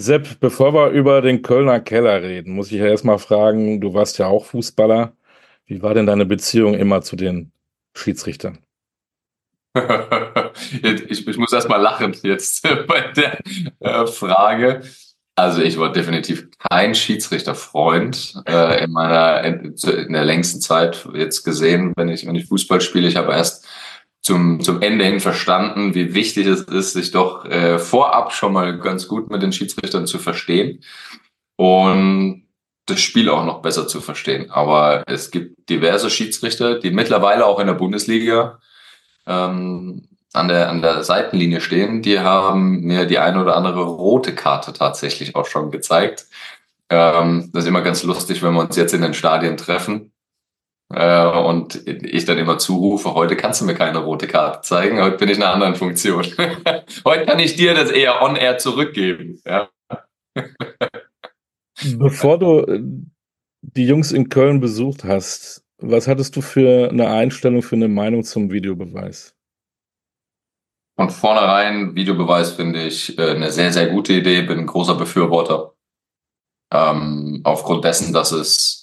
Sepp, bevor wir über den Kölner Keller reden, muss ich ja erstmal fragen, du warst ja auch Fußballer. Wie war denn deine Beziehung immer zu den Schiedsrichtern? ich, ich, muss erstmal lachen jetzt bei der äh, Frage. Also ich war definitiv kein Schiedsrichterfreund äh, in meiner in, in, der längsten Zeit jetzt gesehen, wenn ich wenn ich Fußball spiele. Ich habe erst zum zum Ende hin verstanden, wie wichtig es ist, sich doch äh, vorab schon mal ganz gut mit den Schiedsrichtern zu verstehen und das Spiel auch noch besser zu verstehen. Aber es gibt diverse Schiedsrichter, die mittlerweile auch in der Bundesliga ähm, an der, an der Seitenlinie stehen, die haben mir die eine oder andere rote Karte tatsächlich auch schon gezeigt. Ähm, das ist immer ganz lustig, wenn wir uns jetzt in den Stadien treffen äh, und ich dann immer zurufe, heute kannst du mir keine rote Karte zeigen, heute bin ich in einer anderen Funktion. heute kann ich dir das eher on-air zurückgeben. Ja. Bevor du äh, die Jungs in Köln besucht hast, was hattest du für eine Einstellung, für eine Meinung zum Videobeweis? Von vornherein, Videobeweis finde ich äh, eine sehr, sehr gute Idee, bin ein großer Befürworter. Ähm, aufgrund dessen, dass es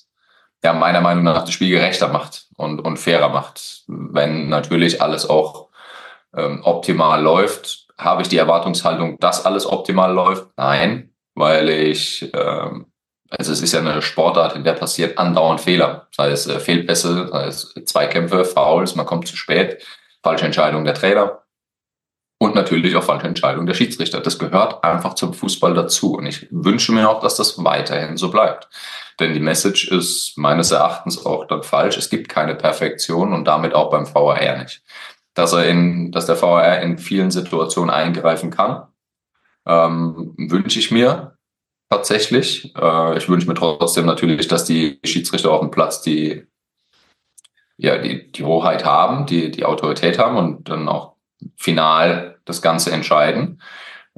ja meiner Meinung nach das Spiel gerechter macht und, und fairer macht. Wenn natürlich alles auch ähm, optimal läuft, habe ich die Erwartungshaltung, dass alles optimal läuft? Nein, weil ich, ähm, also es ist ja eine Sportart, in der passiert andauernd Fehler, sei es äh, Fehlpässe, sei es Zweikämpfe, Fouls, man kommt zu spät, falsche Entscheidung der Trainer. Und natürlich auch falsche Entscheidungen der Schiedsrichter. Das gehört einfach zum Fußball dazu. Und ich wünsche mir auch, dass das weiterhin so bleibt. Denn die Message ist meines Erachtens auch dann falsch. Es gibt keine Perfektion und damit auch beim VAR nicht. Dass er in, dass der VAR in vielen Situationen eingreifen kann, ähm, wünsche ich mir tatsächlich. Äh, ich wünsche mir trotzdem natürlich, dass die Schiedsrichter auf dem Platz die, ja, die, die Hoheit haben, die, die Autorität haben und dann auch final das Ganze entscheiden.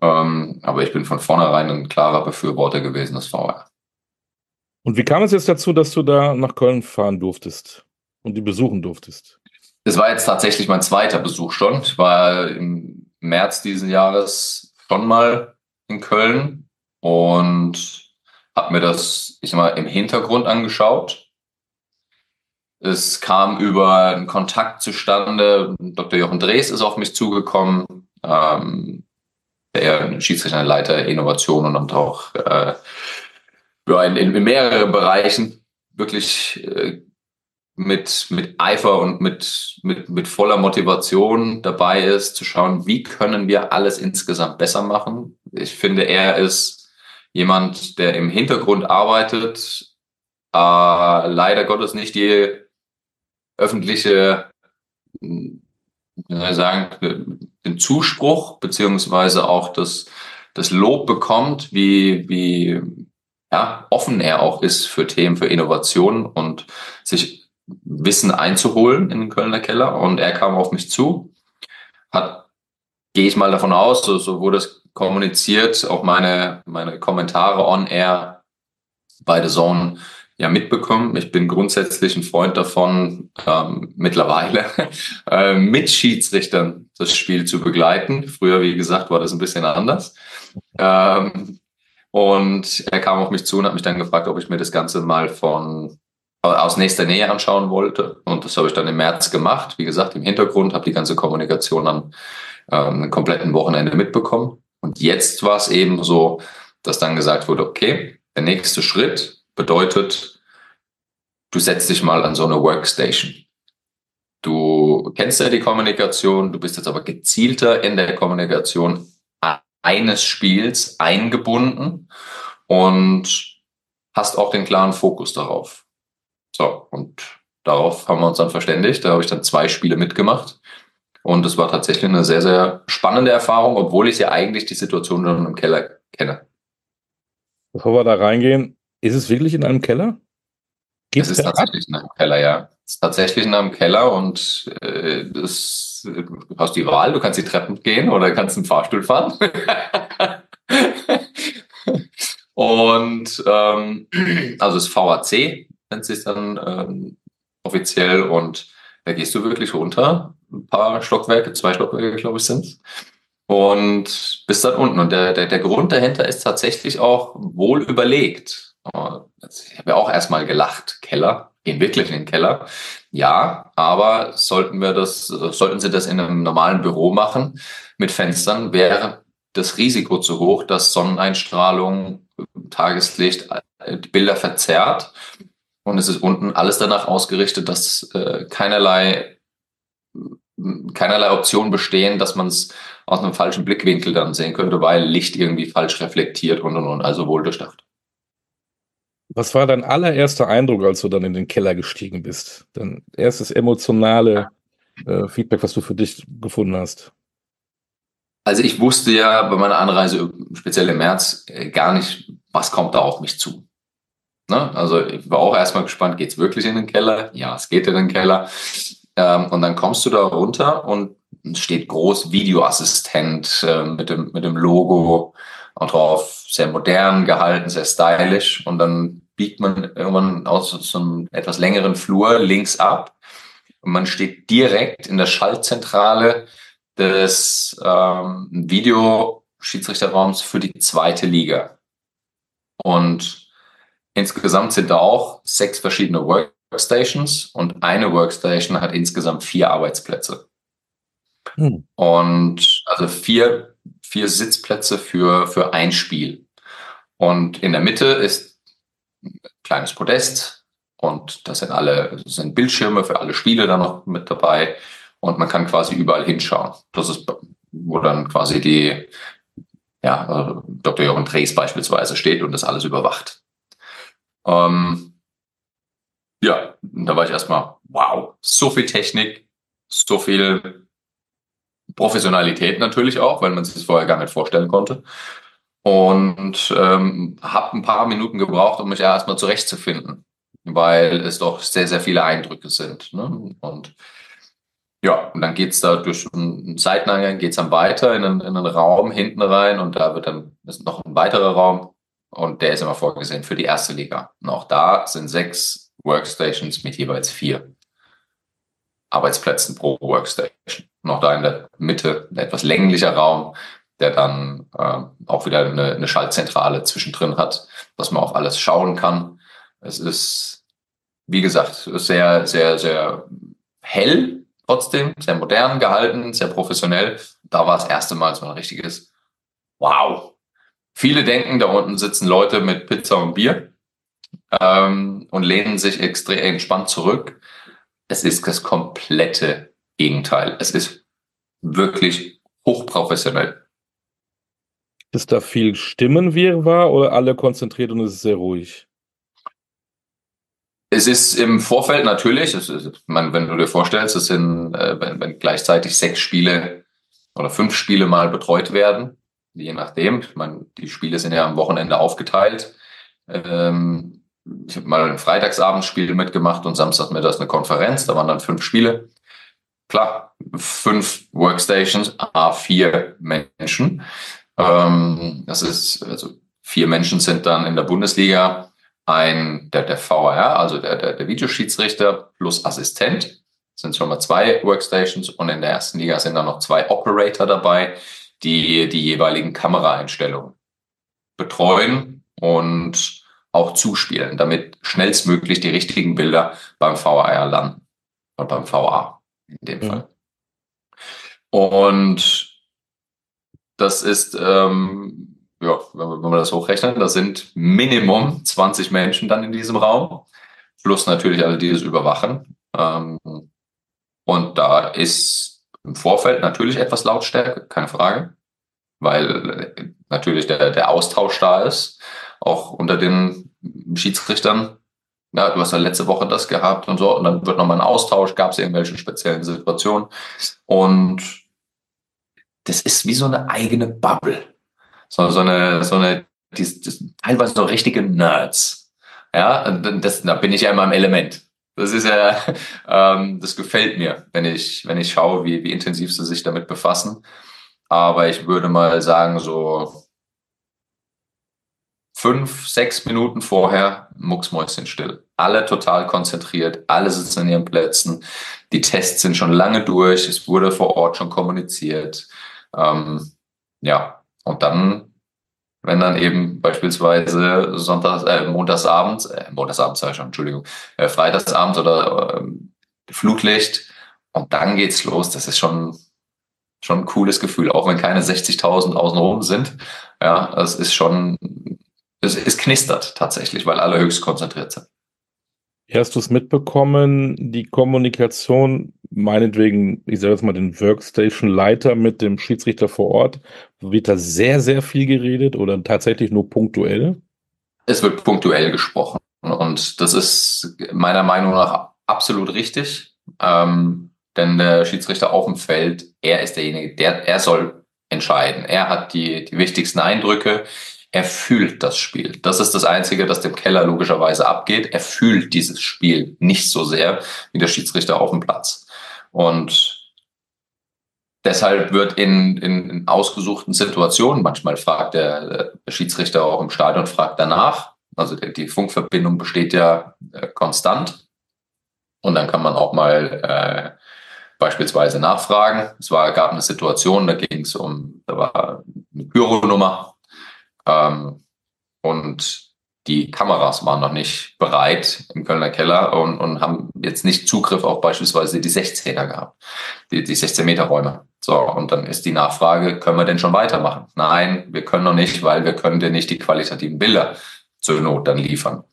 Ähm, aber ich bin von vornherein ein klarer Befürworter gewesen des VR. Und wie kam es jetzt dazu, dass du da nach Köln fahren durftest und die besuchen durftest? Das war jetzt tatsächlich mein zweiter Besuch schon. Ich war im März diesen Jahres schon mal in Köln und habe mir das, ich sag mal, im Hintergrund angeschaut es kam über einen Kontakt zustande. Dr. Jochen Drees ist auf mich zugekommen, ähm, der Schiedsrichterleiter Innovation und auch äh, ja, in, in, mehreren Bereichen wirklich äh, mit, mit Eifer und mit, mit, mit voller Motivation dabei ist, zu schauen, wie können wir alles insgesamt besser machen. Ich finde, er ist jemand, der im Hintergrund arbeitet, äh, leider Gottes nicht die öffentliche, wie soll ich sagen, den Zuspruch beziehungsweise auch das, das Lob bekommt, wie, wie ja, offen er auch ist für Themen, für Innovation und sich Wissen einzuholen in den Kölner Keller. Und er kam auf mich zu, hat, gehe ich mal davon aus, so, so wurde es kommuniziert, auch meine, meine Kommentare on air bei The Zone ja mitbekommen. Ich bin grundsätzlich ein Freund davon, ähm, mittlerweile äh, mit Schiedsrichtern das Spiel zu begleiten. Früher, wie gesagt, war das ein bisschen anders. Ähm, und er kam auf mich zu und hat mich dann gefragt, ob ich mir das Ganze mal von aus nächster Nähe anschauen wollte. Und das habe ich dann im März gemacht. Wie gesagt, im Hintergrund habe die ganze Kommunikation am ähm, kompletten Wochenende mitbekommen. Und jetzt war es eben so, dass dann gesagt wurde, okay, der nächste Schritt bedeutet, du setzt dich mal an so eine Workstation. Du kennst ja die Kommunikation, du bist jetzt aber gezielter in der Kommunikation eines Spiels eingebunden und hast auch den klaren Fokus darauf. So, und darauf haben wir uns dann verständigt. Da habe ich dann zwei Spiele mitgemacht. Und es war tatsächlich eine sehr, sehr spannende Erfahrung, obwohl ich ja eigentlich die Situation schon im Keller kenne. Bevor wir da reingehen, ist es wirklich in einem Keller? Geht's es ist tatsächlich ab? in einem Keller, ja. Es ist tatsächlich in einem Keller und äh, das, du hast die Wahl, du kannst die Treppen gehen oder kannst einen Fahrstuhl fahren. und ähm, also das VAC nennt sich dann ähm, offiziell und da gehst du wirklich runter. Ein paar Stockwerke, zwei Stockwerke, glaube ich, sind und bis dann unten. Und der, der, der Grund dahinter ist tatsächlich auch wohl überlegt. Ich habe ja auch erstmal gelacht. Keller, gehen wirklich in den Keller. Ja, aber sollten wir das, sollten Sie das in einem normalen Büro machen mit Fenstern, wäre das Risiko zu hoch, dass Sonneneinstrahlung, Tageslicht die Bilder verzerrt. Und es ist unten alles danach ausgerichtet, dass äh, keinerlei keinerlei Optionen bestehen, dass man es aus einem falschen Blickwinkel dann sehen könnte, weil Licht irgendwie falsch reflektiert und und und, also wohl durchdacht. Was war dein allererster Eindruck, als du dann in den Keller gestiegen bist? Dein erstes emotionale äh, Feedback, was du für dich gefunden hast? Also ich wusste ja bei meiner Anreise, speziell im März, äh, gar nicht, was kommt da auf mich zu. Ne? Also ich war auch erstmal gespannt, geht es wirklich in den Keller? Ja, es geht in den Keller. Ähm, und dann kommst du da runter und steht groß Videoassistent äh, mit, dem, mit dem Logo und drauf sehr modern gehalten, sehr stylisch. Und dann biegt man irgendwann aus so einem etwas längeren Flur links ab und man steht direkt in der Schaltzentrale des ähm, Videoschiedsrichterraums für die zweite Liga. Und insgesamt sind da auch sechs verschiedene Workstations und eine Workstation hat insgesamt vier Arbeitsplätze. Hm. Und also vier, vier Sitzplätze für, für ein Spiel. Und in der Mitte ist ein kleines Podest und das sind alle, sind Bildschirme für alle Spiele dann noch mit dabei und man kann quasi überall hinschauen. Das ist, wo dann quasi die, ja, Dr. Jochen Drees beispielsweise steht und das alles überwacht. Ähm, ja, da war ich erstmal, wow, so viel Technik, so viel Professionalität natürlich auch, weil man sich das vorher gar nicht vorstellen konnte. Und ähm, habe ein paar Minuten gebraucht, um mich erstmal zurechtzufinden, weil es doch sehr, sehr viele Eindrücke sind. Ne? Und ja, und dann geht's da durch einen Seiteneingang, geht's dann weiter in einen, in einen Raum hinten rein und da wird dann ist noch ein weiterer Raum und der ist immer vorgesehen für die erste Liga. Und auch da sind sechs Workstations mit jeweils vier Arbeitsplätzen pro Workstation. Noch da in der Mitte ein etwas länglicher Raum, der dann äh, auch wieder eine, eine Schaltzentrale zwischendrin hat, dass man auch alles schauen kann. Es ist, wie gesagt, sehr, sehr, sehr hell trotzdem, sehr modern gehalten, sehr professionell. Da war das erste Mal so ein richtiges Wow. Viele denken, da unten sitzen Leute mit Pizza und Bier ähm, und lehnen sich extrem entspannt zurück. Es ist das komplette Gegenteil. Es ist wirklich hochprofessionell. Ist da viel Stimmenwirrwarr oder alle konzentriert und es ist sehr ruhig? Es ist im Vorfeld natürlich, ist, man, wenn du dir vorstellst, es sind, äh, wenn, wenn, gleichzeitig sechs Spiele oder fünf Spiele mal betreut werden, je nachdem. Meine, die Spiele sind ja am Wochenende aufgeteilt. Ähm, ich habe mal ein Freitagsabendspiel mitgemacht und Samstagmittags eine Konferenz, da waren dann fünf Spiele. Klar, fünf Workstations, a vier Menschen. Ähm, das ist, also vier Menschen sind dann in der Bundesliga ein, der, der VR, also der, der, der Videoschiedsrichter plus Assistent, sind schon mal zwei Workstations und in der ersten Liga sind dann noch zwei Operator dabei, die die jeweiligen Kameraeinstellungen betreuen und auch zuspielen, damit schnellstmöglich die richtigen Bilder beim VR landen oder beim VA in dem mhm. Fall. Und das ist ähm, ja, wenn wir das hochrechnen, das sind Minimum 20 Menschen dann in diesem Raum, plus natürlich alle, die es überwachen. Ähm, und da ist im Vorfeld natürlich etwas Lautstärke, keine Frage, weil äh, natürlich der, der Austausch da ist, auch unter den Schiedsrichtern. Ja, du hast ja letzte Woche das gehabt und so, und dann wird nochmal ein Austausch, gab es irgendwelche speziellen Situationen. Und das ist wie so eine eigene Bubble so, so eine, so eine, die, die, teilweise so richtige Nerds. Ja, das, da bin ich ja in meinem Element. Das ist ja, ähm, das gefällt mir, wenn ich, wenn ich schaue, wie, wie intensiv sie sich damit befassen. Aber ich würde mal sagen, so fünf, sechs Minuten vorher mucksmäuschen still. Alle total konzentriert, alle sitzen in ihren Plätzen. Die Tests sind schon lange durch, es wurde vor Ort schon kommuniziert. Ähm, ja, und dann, wenn dann eben beispielsweise Sonntags, äh, Montagsabends, äh, Montagsabends sag ich schon, Entschuldigung, äh, Freitagsabends oder äh, Flutlicht und dann geht's los. Das ist schon, schon ein cooles Gefühl, auch wenn keine 60.000 außenrum sind. Ja, es ist schon, es, es knistert tatsächlich, weil alle höchst konzentriert sind. Hast du es mitbekommen, die Kommunikation, meinetwegen, ich sage jetzt mal den Workstation-Leiter mit dem Schiedsrichter vor Ort, wird da sehr, sehr viel geredet oder tatsächlich nur punktuell? Es wird punktuell gesprochen und das ist meiner Meinung nach absolut richtig, ähm, denn der Schiedsrichter auf dem Feld, er ist derjenige, der, er soll entscheiden. Er hat die, die wichtigsten Eindrücke er fühlt das Spiel. Das ist das Einzige, das dem Keller logischerweise abgeht. Er fühlt dieses Spiel nicht so sehr wie der Schiedsrichter auf dem Platz. Und deshalb wird in, in, in ausgesuchten Situationen, manchmal fragt der, der, Schiedsrichter auch im Stadion, fragt danach. Also die, die Funkverbindung besteht ja äh, konstant. Und dann kann man auch mal äh, beispielsweise nachfragen. Es war, gab eine Situation, da ging es um, da war eine Pyronummer ähm, und die Kameras waren noch nicht bereit im Kölner Keller und, und haben jetzt nicht Zugriff auf beispielsweise die 16er gehabt, die, die 16 Meter Räume. So, und dann ist die Nachfrage, können wir denn schon weitermachen? Nein, wir können noch nicht, weil wir können dir nicht die qualitativen Bilder zur Not dann liefern.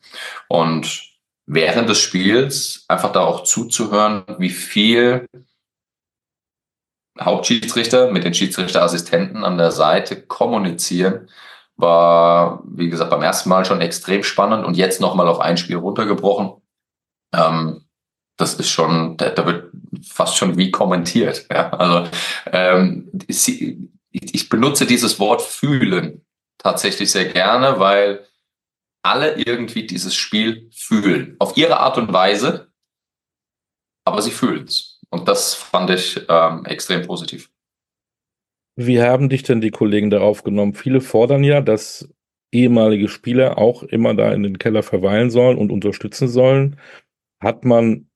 Und während des Spiels einfach da auch zuzuhören, wie viel Hauptschiedsrichter mit den Schiedsrichterassistenten an der Seite kommunizieren, war, wie gesagt, beim ersten Mal schon extrem spannend und jetzt nochmal auf ein Spiel runtergebrochen. Ähm, das ist schon, da, da, wird fast schon wie kommentiert. Ja? Also ähm, ich, benutze dieses Wort fühlen tatsächlich sehr gerne, weil alle irgendwie dieses Spiel fühlen. Auf ihre Art und Weise, aber sie fühlen es. Und das fand ich ähm, extrem positiv. Wie haben dich denn die Kollegen darauf genommen? Viele fordern ja, dass ehemalige Spieler auch immer da in den Keller verweilen sollen und unterstützen sollen. Hat man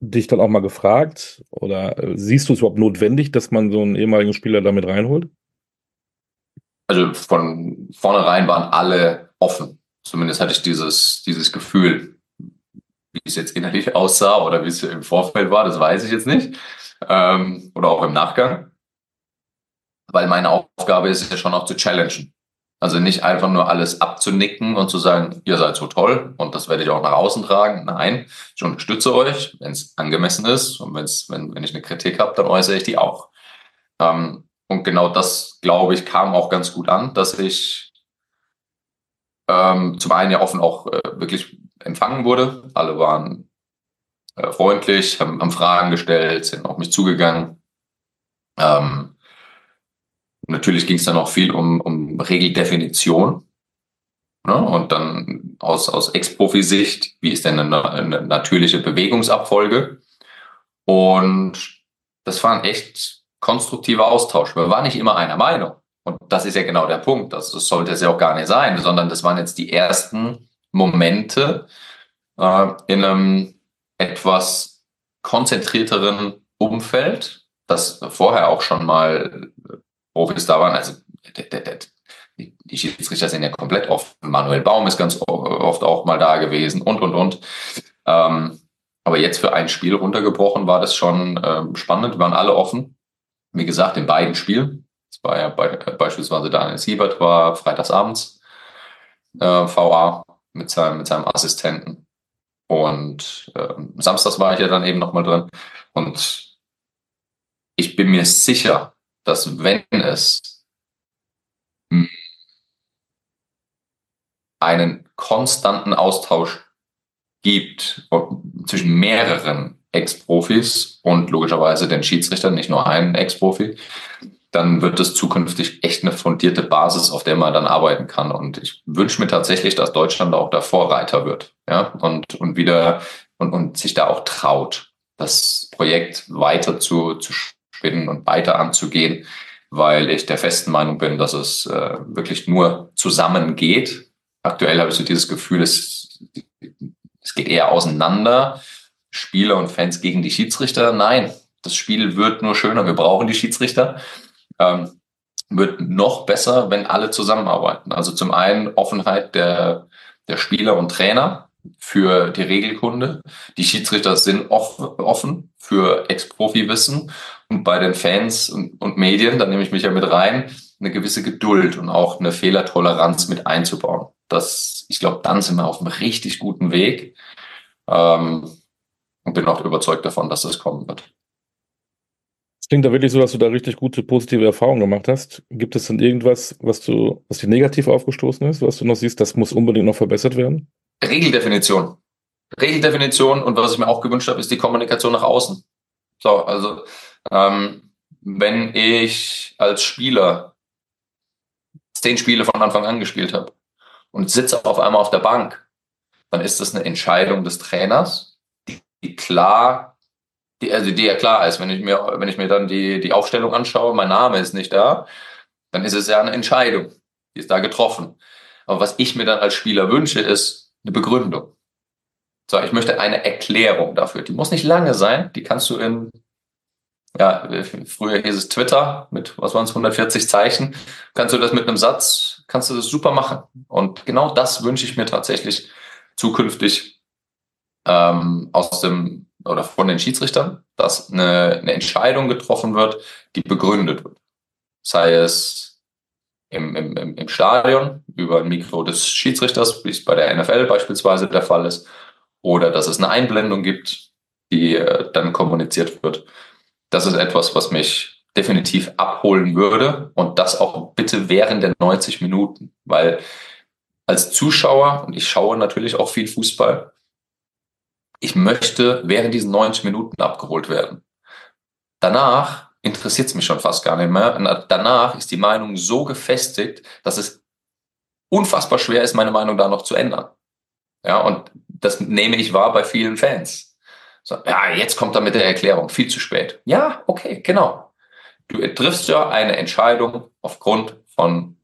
dich dann auch mal gefragt oder äh, siehst du es überhaupt notwendig, dass man so einen ehemaligen Spieler damit reinholt? Also von vornherein waren alle offen. Zumindest hatte ich dieses, dieses Gefühl, wie es jetzt innerlich aussah oder wie es im Vorfeld war, das weiß ich jetzt nicht. Ähm, oder auch im Nachgang weil meine Aufgabe ist ja schon auch zu challengen. Also nicht einfach nur alles abzunicken und zu sagen, ihr seid so toll und das werde ich auch nach außen tragen. Nein, ich unterstütze euch, wenn es angemessen ist und wenn's, wenn, wenn ich eine Kritik habe, dann äußere ich die auch. Ähm, und genau das, glaube ich, kam auch ganz gut an, dass ich ähm, zum einen ja offen auch äh, wirklich empfangen wurde. Alle waren äh, freundlich, haben, haben, Fragen gestellt, sind auf mich zugegangen. Ähm, Natürlich ging es dann auch viel um, um Regeldefinition. Ne? Und dann aus, aus Ex-Profi-Sicht, wie ist denn eine, eine natürliche Bewegungsabfolge? Und das war ein echt konstruktiver Austausch. Wir waren nicht immer einer Meinung. Und das ist ja genau der Punkt. Das, das sollte es ja auch gar nicht sein, sondern das waren jetzt die ersten Momente äh, in einem etwas konzentrierteren Umfeld, das vorher auch schon mal Profis da waren. Also der, der, der, die Schiedsrichter sind ja komplett offen. Manuel Baum ist ganz oft auch mal da gewesen und, und, und. Ähm, aber jetzt für ein Spiel runtergebrochen war das schon ähm, spannend. Wir waren alle offen. Wie gesagt, in beiden Spielen. Das war ja bei, beispielsweise Daniel Siebert war freitagsabends äh, VA mit seinem, mit seinem Assistenten. Und äh, samstags war ich ja dann eben nochmal drin. Und ich bin mir sicher, dass wenn es einen konstanten Austausch gibt zwischen mehreren Ex-Profis und logischerweise den Schiedsrichtern, nicht nur einen Ex-Profi, dann wird es zukünftig echt eine fundierte Basis, auf der man dann arbeiten kann. Und ich wünsche mir tatsächlich, dass Deutschland auch der Vorreiter wird, ja, und, und wieder und, und sich da auch traut, das Projekt weiter zu, zu spinnen und weiter anzugehen, weil ich der festen Meinung bin, dass es äh, wirklich nur zusammen geht. Aktuell habe ich so dieses Gefühl, es, es geht eher auseinander. Spieler und Fans gegen die Schiedsrichter. Nein, das Spiel wird nur schöner. Wir brauchen die Schiedsrichter. Ähm, wird noch besser, wenn alle zusammenarbeiten. Also zum einen Offenheit der, der Spieler und Trainer für die Regelkunde. Die Schiedsrichter sind offen für Ex-Profi-Wissen und bei den Fans und, und Medien, da nehme ich mich ja mit rein, eine gewisse Geduld und auch eine Fehlertoleranz mit einzubauen. Das, ich glaube, dann sind wir auf einem richtig guten Weg ähm, und bin auch überzeugt davon, dass das kommen wird. Es klingt da wirklich so, dass du da richtig gute positive Erfahrungen gemacht hast. Gibt es denn irgendwas, was du, was dir negativ aufgestoßen ist, was du noch siehst, das muss unbedingt noch verbessert werden? Regeldefinition. Regeldefinition und was ich mir auch gewünscht habe, ist die Kommunikation nach außen. So, also ähm, wenn ich als Spieler zehn Spiele von Anfang an gespielt habe und sitze auf einmal auf der Bank, dann ist das eine Entscheidung des Trainers, die, klar die, also die ja klar ist, wenn ich mir, wenn ich mir dann die, die Aufstellung anschaue, mein Name ist nicht da, dann ist es ja eine Entscheidung, die ist da getroffen. Aber was ich mir dann als Spieler wünsche, ist eine Begründung. So, ich möchte eine Erklärung dafür. Die muss nicht lange sein, die kannst du in, ja, früher hieß es Twitter mit, was waren es, 140 Zeichen, kannst du das mit einem Satz, kannst du das super machen. Und genau das wünsche ich mir tatsächlich zukünftig ähm, aus dem oder von den Schiedsrichtern, dass eine, eine Entscheidung getroffen wird, die begründet wird. Sei es im, im, im Stadion über ein Mikro des Schiedsrichters, wie es bei der NFL beispielsweise der Fall ist, oder dass es eine Einblendung gibt, die äh, dann kommuniziert wird. Das ist etwas, was mich definitiv abholen würde und das auch bitte während der 90 Minuten, weil als Zuschauer, und ich schaue natürlich auch viel Fußball, ich möchte während diesen 90 Minuten abgeholt werden. Danach interessiert es mich schon fast gar nicht mehr. danach ist die Meinung so gefestigt, dass es unfassbar schwer ist, meine Meinung da noch zu ändern. Ja, und das nehme ich wahr bei vielen Fans. So, ja, jetzt kommt er mit der Erklärung, viel zu spät. Ja, okay, genau. Du triffst ja eine Entscheidung aufgrund von,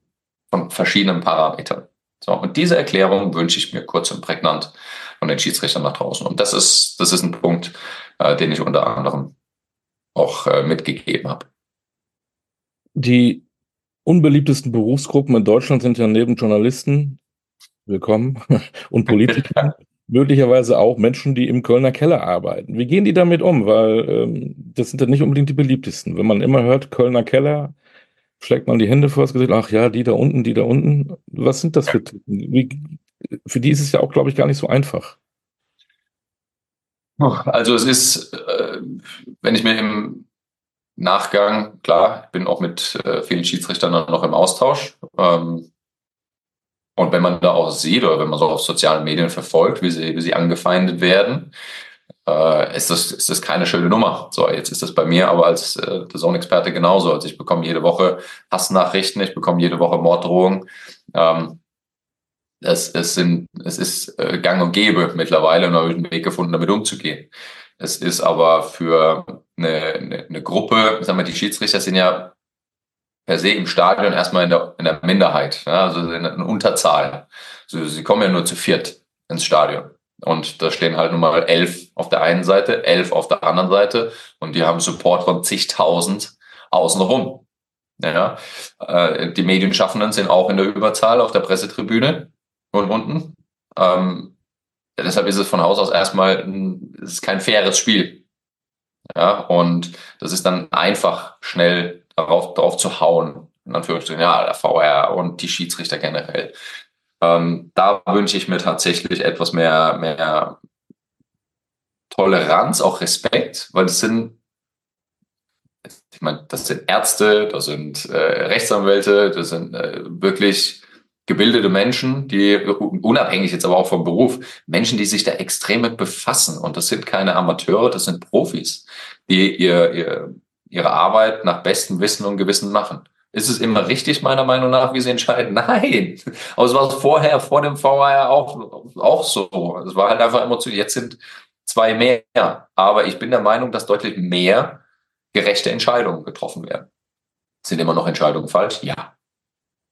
von verschiedenen Parametern. So, und diese Erklärung wünsche ich mir kurz und prägnant von den Schiedsrichtern nach draußen. Und das ist, das ist ein Punkt, äh, den ich unter anderem auch äh, mitgegeben habe. Die unbeliebtesten Berufsgruppen in Deutschland sind ja neben Journalisten, willkommen, und Politikern, möglicherweise auch Menschen, die im Kölner Keller arbeiten. Wie gehen die damit um? Weil ähm, das sind ja nicht unbedingt die beliebtesten. Wenn man immer hört, Kölner Keller, schlägt man die Hände vor das Gesicht, ach ja, die da unten, die da unten. Was sind das für Typen? Wie, für die ist es ja auch, glaube ich, gar nicht so einfach. Also es ist, äh, wenn ich mir im Nachgang, klar, ich bin auch mit äh, vielen Schiedsrichtern noch im Austausch. Ähm, und wenn man da auch sieht oder wenn man so auf sozialen Medien verfolgt, wie sie, wie sie angefeindet werden, äh, ist, das, ist das keine schöne Nummer. So, jetzt ist das bei mir aber als äh, Zone-Experte genauso. Also ich bekomme jede Woche Hassnachrichten, ich bekomme jede Woche Morddrohungen. Ähm, es, es, sind, es ist äh, gang und gäbe mittlerweile und habe einen Weg gefunden, damit umzugehen. Es ist aber für eine, eine, eine Gruppe, sagen wir, die Schiedsrichter sind ja per se im Stadion erstmal in der, in der Minderheit, ja, also in der Unterzahl. Also sie kommen ja nur zu viert ins Stadion. Und da stehen halt nun mal elf auf der einen Seite, elf auf der anderen Seite und die haben Support von zigtausend außenrum. Ja, äh, die Medienschaffenden sind auch in der Überzahl auf der Pressetribüne und unten. Ähm, deshalb ist es von Haus aus erstmal ein, es ist kein faires Spiel. Ja, und das ist dann einfach schnell darauf, darauf zu hauen. In Anführungsstrichen, ja, der VR und die Schiedsrichter generell. Ähm, da wünsche ich mir tatsächlich etwas mehr, mehr Toleranz, auch Respekt, weil das sind, ich meine, das sind Ärzte, das sind äh, Rechtsanwälte, das sind äh, wirklich gebildete Menschen, die unabhängig jetzt aber auch vom Beruf, Menschen, die sich da extrem mit befassen. Und das sind keine Amateure, das sind Profis, die ihr, ihr, ihre Arbeit nach bestem Wissen und Gewissen machen. Ist es immer richtig, meiner Meinung nach, wie sie entscheiden? Nein. Aber es war vorher, vor dem VR auch, auch so. Es war halt einfach emotional. Jetzt sind zwei mehr. Aber ich bin der Meinung, dass deutlich mehr gerechte Entscheidungen getroffen werden. Sind immer noch Entscheidungen falsch? Ja.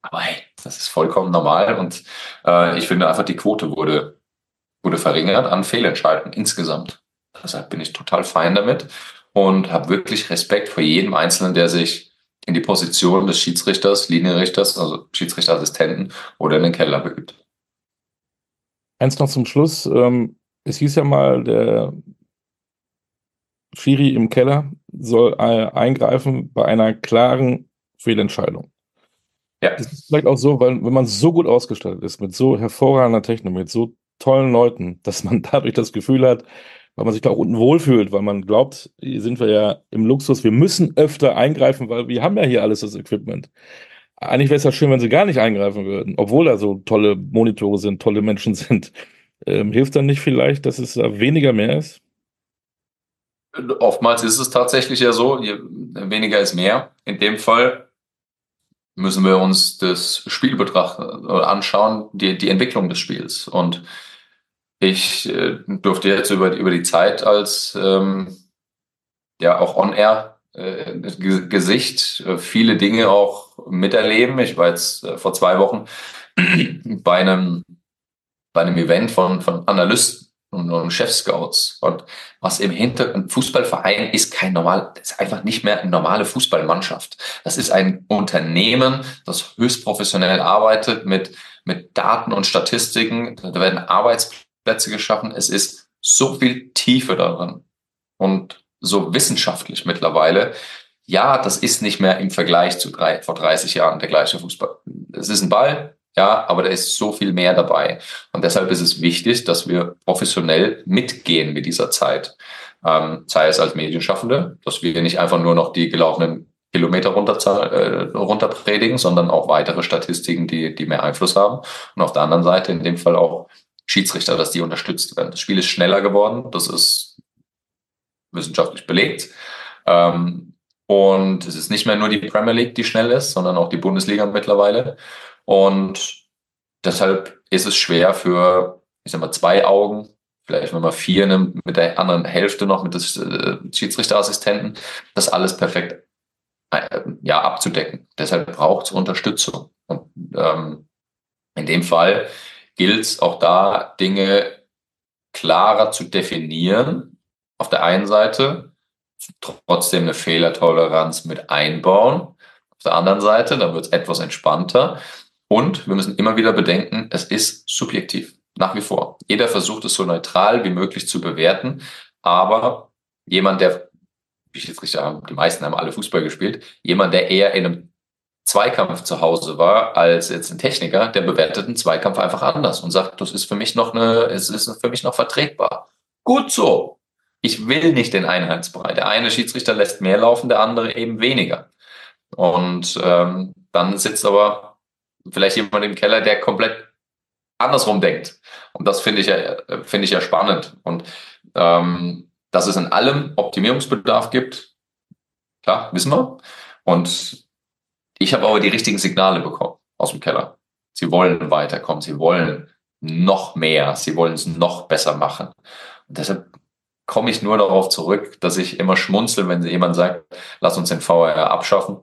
Aber hey, das ist vollkommen normal. Und äh, ich finde einfach, die Quote wurde, wurde verringert an Fehlentscheidungen insgesamt. Deshalb bin ich total fein damit und habe wirklich Respekt vor jedem Einzelnen, der sich in die Position des Schiedsrichters, Linienrichters, also Schiedsrichterassistenten oder in den Keller begibt. Eins noch zum Schluss. Ähm, es hieß ja mal, der Schiri im Keller soll äh, eingreifen bei einer klaren Fehlentscheidung. Ja. Es ist vielleicht auch so, weil wenn man so gut ausgestattet ist, mit so hervorragender Technik, mit so tollen Leuten, dass man dadurch das Gefühl hat, weil man sich da auch unten wohlfühlt, weil man glaubt, hier sind wir ja im Luxus, wir müssen öfter eingreifen, weil wir haben ja hier alles das Equipment. Eigentlich wäre es ja schön, wenn sie gar nicht eingreifen würden, obwohl da so tolle Monitore sind, tolle Menschen sind. Ähm, hilft dann nicht vielleicht, dass es da weniger mehr ist? Oftmals ist es tatsächlich ja so, weniger ist mehr. In dem Fall müssen wir uns das Spiel betrachten oder anschauen, die, die Entwicklung des Spiels. Und ich äh, durfte jetzt über, über die Zeit als ähm, ja auch on-air äh, Gesicht äh, viele Dinge auch miterleben. Ich war jetzt äh, vor zwei Wochen bei einem bei einem Event von von Analysten und, und Chefscouts und was im Hintergrund Fußballverein ist kein normal, ist einfach nicht mehr eine normale Fußballmannschaft. Das ist ein Unternehmen, das höchst professionell arbeitet mit mit Daten und Statistiken. Da werden Arbeitsplätze Plätze geschaffen. Es ist so viel Tiefe darin und so wissenschaftlich mittlerweile. Ja, das ist nicht mehr im Vergleich zu drei, vor 30 Jahren der gleiche Fußball. Es ist ein Ball, ja, aber da ist so viel mehr dabei. Und deshalb ist es wichtig, dass wir professionell mitgehen mit dieser Zeit. Ähm, sei es als Medienschaffende, dass wir nicht einfach nur noch die gelaufenen Kilometer runter, äh, runter predigen, sondern auch weitere Statistiken, die, die mehr Einfluss haben. Und auf der anderen Seite in dem Fall auch Schiedsrichter, dass die unterstützt werden. Das Spiel ist schneller geworden, das ist wissenschaftlich belegt. Ähm, und es ist nicht mehr nur die Premier League, die schnell ist, sondern auch die Bundesliga mittlerweile. Und deshalb ist es schwer für, ich sag mal, zwei Augen, vielleicht wenn man vier nimmt, mit der anderen Hälfte noch, mit des äh, Schiedsrichterassistenten, das alles perfekt äh, ja, abzudecken. Deshalb braucht es Unterstützung. Und ähm, in dem Fall gilt es auch da, Dinge klarer zu definieren. Auf der einen Seite trotzdem eine Fehlertoleranz mit einbauen. Auf der anderen Seite, da wird es etwas entspannter. Und wir müssen immer wieder bedenken, es ist subjektiv, nach wie vor. Jeder versucht es so neutral wie möglich zu bewerten, aber jemand, der, wie ich jetzt richtig sagen, die meisten haben alle Fußball gespielt, jemand, der eher in einem Zweikampf zu Hause war, als jetzt ein Techniker, der bewertet einen Zweikampf einfach anders und sagt, das ist für mich noch eine, es ist für mich noch vertretbar. Gut so. Ich will nicht den Einheitsbrei. Der eine Schiedsrichter lässt mehr laufen, der andere eben weniger. Und ähm, dann sitzt aber vielleicht jemand im Keller, der komplett andersrum denkt. Und das finde ich ja, finde ich ja spannend. Und ähm, dass es in allem Optimierungsbedarf gibt, klar, wissen wir. Und ich habe aber die richtigen Signale bekommen aus dem Keller. Sie wollen weiterkommen, sie wollen noch mehr, sie wollen es noch besser machen. Und deshalb komme ich nur darauf zurück, dass ich immer schmunzel, wenn jemand sagt, lass uns den VR abschaffen,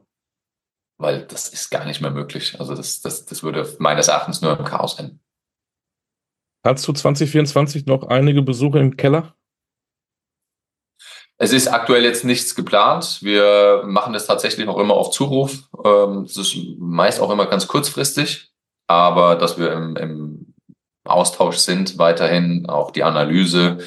weil das ist gar nicht mehr möglich. Also das, das, das würde meines Erachtens nur im Chaos enden. Hast du 2024 noch einige Besuche im Keller? Es ist aktuell jetzt nichts geplant. Wir machen das tatsächlich auch immer auf Zuruf. Ähm, es ist meist auch immer ganz kurzfristig, aber dass wir im, im Austausch sind, weiterhin auch die Analyse,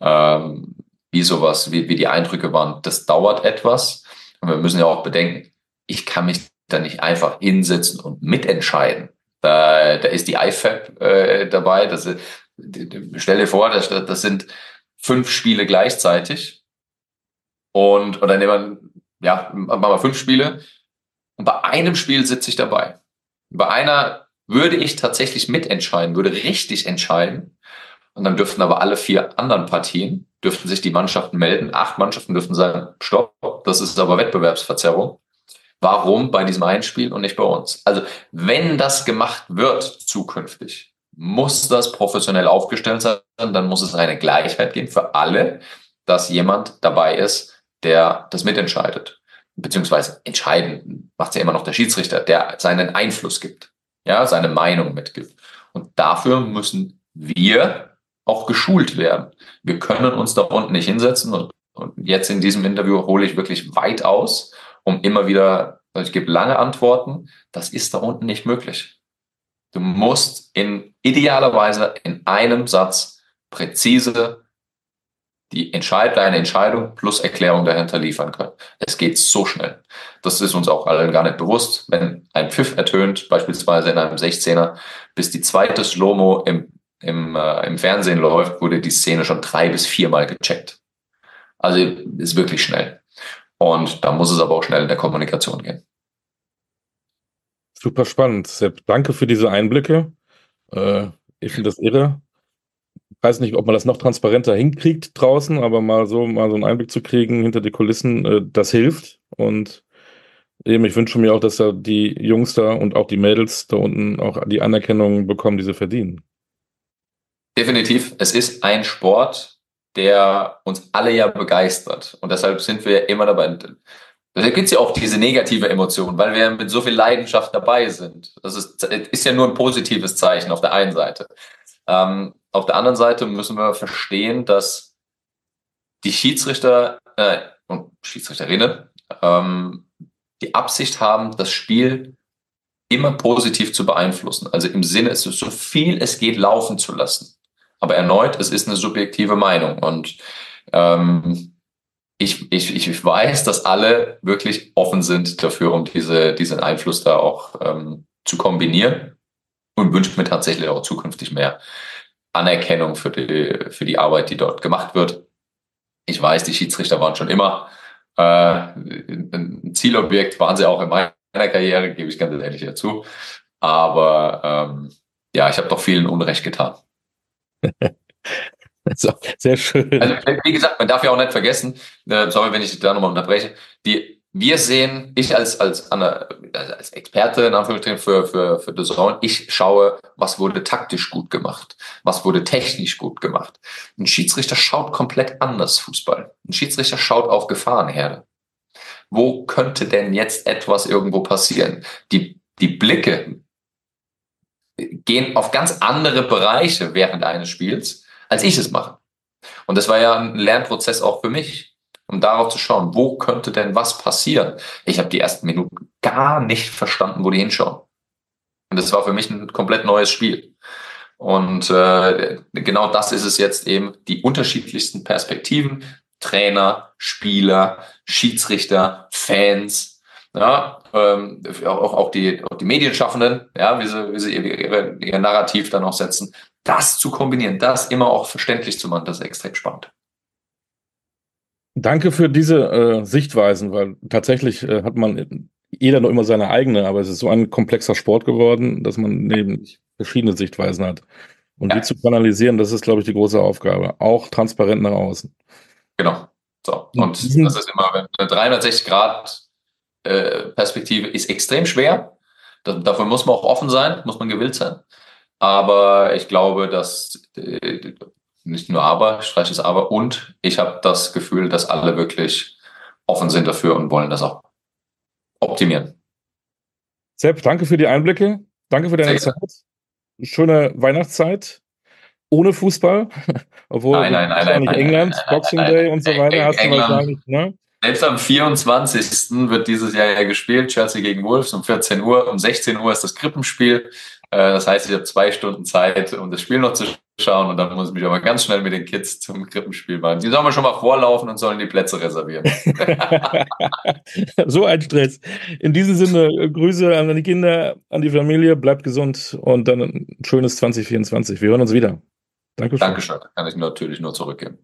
ähm, wie sowas, wie, wie die Eindrücke waren, das dauert etwas. Und wir müssen ja auch bedenken, ich kann mich da nicht einfach hinsetzen und mitentscheiden. Da, da ist die IFAB äh, dabei. Das, stell dir vor, das, das sind fünf Spiele gleichzeitig und, oder nehmen wir, ja, machen wir fünf Spiele. Und bei einem Spiel sitze ich dabei. Bei einer würde ich tatsächlich mitentscheiden, würde richtig entscheiden. Und dann dürften aber alle vier anderen Partien, dürften sich die Mannschaften melden. Acht Mannschaften dürften sagen, stopp, das ist aber Wettbewerbsverzerrung. Warum bei diesem einen Spiel und nicht bei uns? Also, wenn das gemacht wird zukünftig, muss das professionell aufgestellt sein, dann muss es eine Gleichheit geben für alle, dass jemand dabei ist, der das mitentscheidet. Beziehungsweise entscheiden macht ja immer noch der Schiedsrichter, der seinen Einfluss gibt, ja, seine Meinung mitgibt. Und dafür müssen wir auch geschult werden. Wir können uns da unten nicht hinsetzen und, und jetzt in diesem Interview hole ich wirklich weit aus, um immer wieder Also ich gebe lange Antworten. Das ist da unten nicht möglich. Du musst in idealerweise in einem Satz präzise die Entscheid deine Entscheidung plus Erklärung dahinter liefern können. Es geht so schnell. Das ist uns auch allen gar nicht bewusst. Wenn ein Pfiff ertönt, beispielsweise in einem 16er, bis die zweite Slow-Mo im, im, äh, im Fernsehen läuft, wurde die Szene schon drei bis viermal gecheckt. Also ist wirklich schnell. Und da muss es aber auch schnell in der Kommunikation gehen. Super spannend, Sepp. Danke für diese Einblicke. Äh, ich finde das irre weiß nicht, ob man das noch transparenter hinkriegt draußen, aber mal so, mal so einen Einblick zu kriegen hinter die Kulissen, äh, das hilft. Und eben, ich wünsche mir auch, dass da die Jungs da und auch die Mädels da unten auch die Anerkennung bekommen, die sie verdienen. Definitiv. Es ist ein Sport, der uns alle ja begeistert. Und deshalb sind wir immer dabei. Da gibt es ja auch diese negative Emotion, weil wir mit so viel Leidenschaft dabei sind. Das ist, ist ja nur ein positives Zeichen auf der einen Seite. Ähm, auf der anderen Seite müssen wir verstehen, dass die Schiedsrichter äh, und Schiedsrichterinnen ähm, die Absicht haben, das Spiel immer positiv zu beeinflussen. Also im Sinne, so viel es geht laufen zu lassen. Aber erneut, es ist eine subjektive Meinung. Und ähm, ich, ich, ich weiß, dass alle wirklich offen sind dafür, um diese, diesen Einfluss da auch ähm, zu kombinieren und wünsche mir tatsächlich auch zukünftig mehr. Anerkennung für die, für die Arbeit, die dort gemacht wird. Ich weiß, die Schiedsrichter waren schon immer äh, ein Zielobjekt, waren sie auch in meiner Karriere, gebe ich ganz ehrlich dazu. Aber ähm, ja, ich habe doch vielen Unrecht getan. so, sehr schön. Also, wie gesagt, man darf ja auch nicht vergessen, äh, sorry, wenn ich da nochmal unterbreche, die wir sehen, ich als, als, als Experte in Anführungsstrichen für, für, für The Zone, ich schaue, was wurde taktisch gut gemacht, was wurde technisch gut gemacht. Ein Schiedsrichter schaut komplett anders Fußball. Ein Schiedsrichter schaut auf Gefahrenherde. Wo könnte denn jetzt etwas irgendwo passieren? Die, die Blicke gehen auf ganz andere Bereiche während eines Spiels, als ich es mache. Und das war ja ein Lernprozess auch für mich um darauf zu schauen, wo könnte denn was passieren. Ich habe die ersten Minuten gar nicht verstanden, wo die hinschauen. Und das war für mich ein komplett neues Spiel. Und äh, genau das ist es jetzt eben, die unterschiedlichsten Perspektiven, Trainer, Spieler, Schiedsrichter, Fans, ja, ähm, auch, auch, die, auch die Medienschaffenden, ja, wie sie, wie sie ihr, ihr Narrativ dann auch setzen, das zu kombinieren, das immer auch verständlich zu machen, das ist extrem spannend. Danke für diese äh, Sichtweisen, weil tatsächlich äh, hat man jeder noch immer seine eigene, aber es ist so ein komplexer Sport geworden, dass man neben verschiedene Sichtweisen hat. Und ja. die zu kanalisieren, das ist, glaube ich, die große Aufgabe. Auch transparent nach außen. Genau. So. Und das ist immer eine 360 Grad Perspektive ist extrem schwer. Das, dafür muss man auch offen sein, muss man gewillt sein. Aber ich glaube, dass äh, nicht nur aber, ich streiche das aber und ich habe das Gefühl, dass alle wirklich offen sind dafür und wollen das auch optimieren. Sepp, danke für die Einblicke. Danke für deine Sehr Zeit. Schöne Weihnachtszeit. Ohne Fußball. Obwohl nein, nein, nein, nein, England, Boxing Day und so weiter hast du wahrscheinlich, ne? Selbst am 24. wird dieses Jahr ja gespielt, Chelsea gegen Wolves um 14 Uhr. Um 16 Uhr ist das Krippenspiel. Äh, das heißt, ich habe zwei Stunden Zeit, um das Spiel noch zu schauen und dann muss ich mich aber ganz schnell mit den Kids zum Krippenspiel machen. Die sollen wir schon mal vorlaufen und sollen die Plätze reservieren. so ein Stress. In diesem Sinne, Grüße an die Kinder, an die Familie, bleibt gesund und dann ein schönes 2024. Wir hören uns wieder. Dankeschön. Dankeschön. Kann ich natürlich nur zurückgeben.